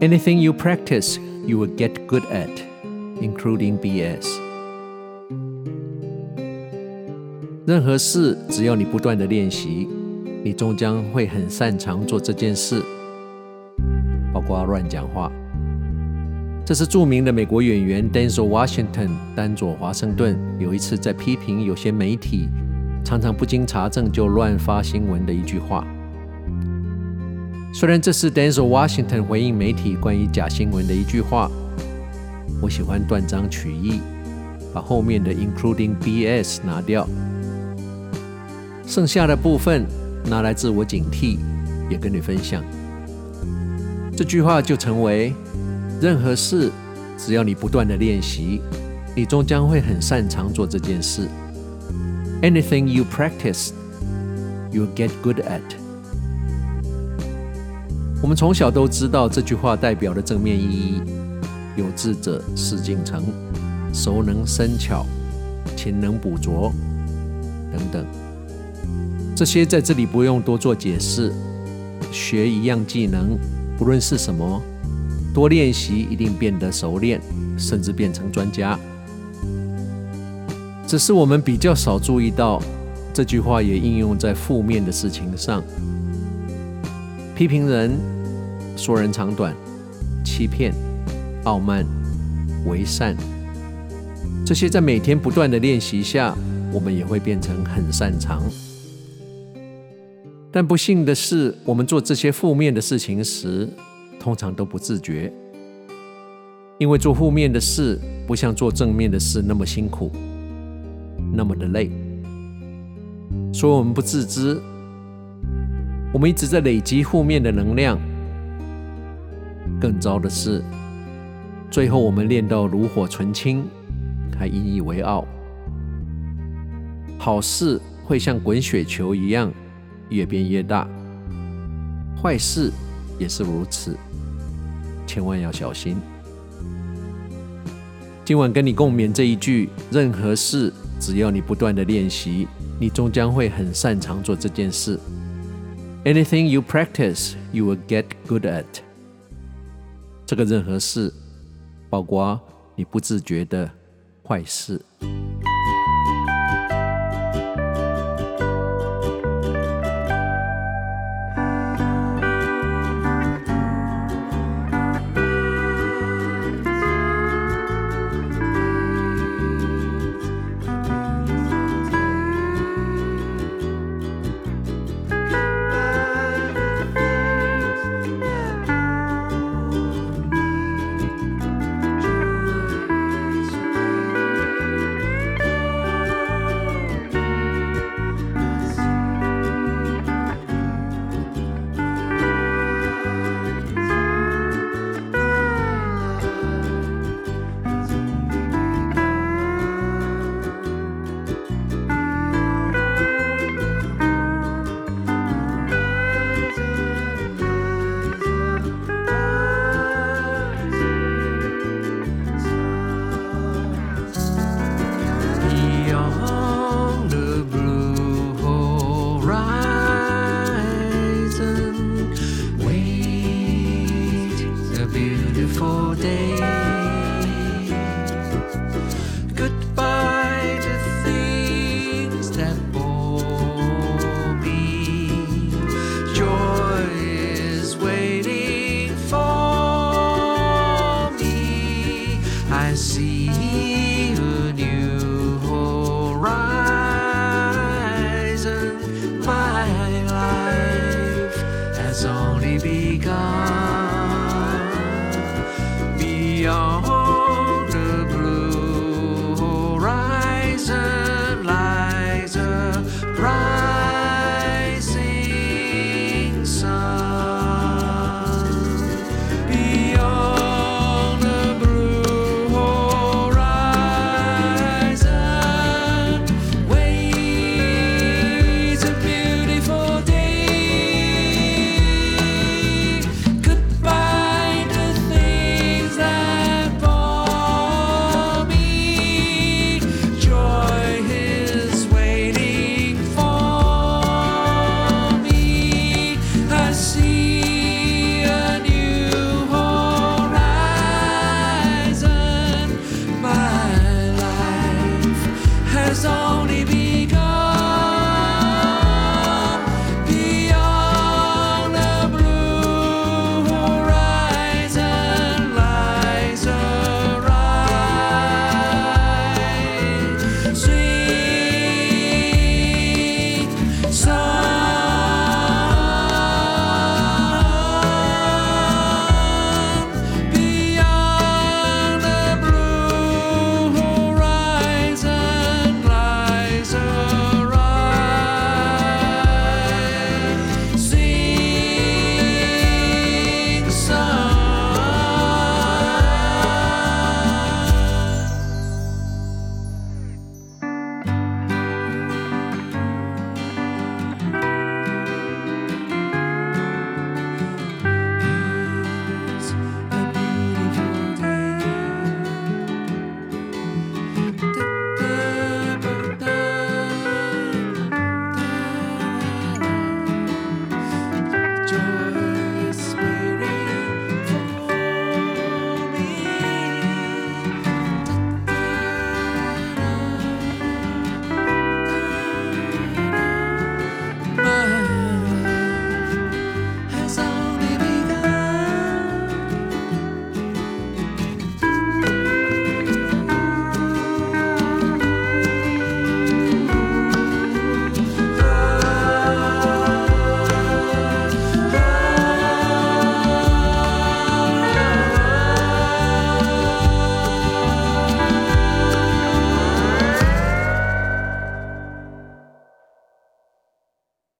Anything you practice, you will get good at, including BS。任何事，只要你不断的练习，你终将会很擅长做这件事，包括乱讲话。这是著名的美国演员 Denzel Washington 丹佐华盛顿有一次在批评有些媒体常常不经查证就乱发新闻的一句话。虽然这是 Denzel Washington 回应媒体关于假新闻的一句话，我喜欢断章取义，把后面的 including BS 拿掉，剩下的部分拿来自我警惕，也跟你分享。这句话就成为。任何事，只要你不断的练习，你终将会很擅长做这件事。Anything you practice, you get good at。我们从小都知道这句话代表的正面意义：有志者事竟成，熟能生巧，勤能补拙等等。这些在这里不用多做解释。学一样技能，不论是什么。多练习一定变得熟练，甚至变成专家。只是我们比较少注意到，这句话也应用在负面的事情上。批评人、说人长短、欺骗、傲慢、为善，这些在每天不断的练习下，我们也会变成很擅长。但不幸的是，我们做这些负面的事情时，通常都不自觉，因为做负面的事不像做正面的事那么辛苦，那么的累，所以我们不自知，我们一直在累积负面的能量。更糟的是，最后我们练到炉火纯青，还引以为傲。好事会像滚雪球一样越变越大，坏事也是如此。千万要小心。今晚跟你共勉这一句：任何事，只要你不断的练习，你终将会很擅长做这件事。Anything you practice, you will get good at。这个任何事，包括你不自觉的坏事。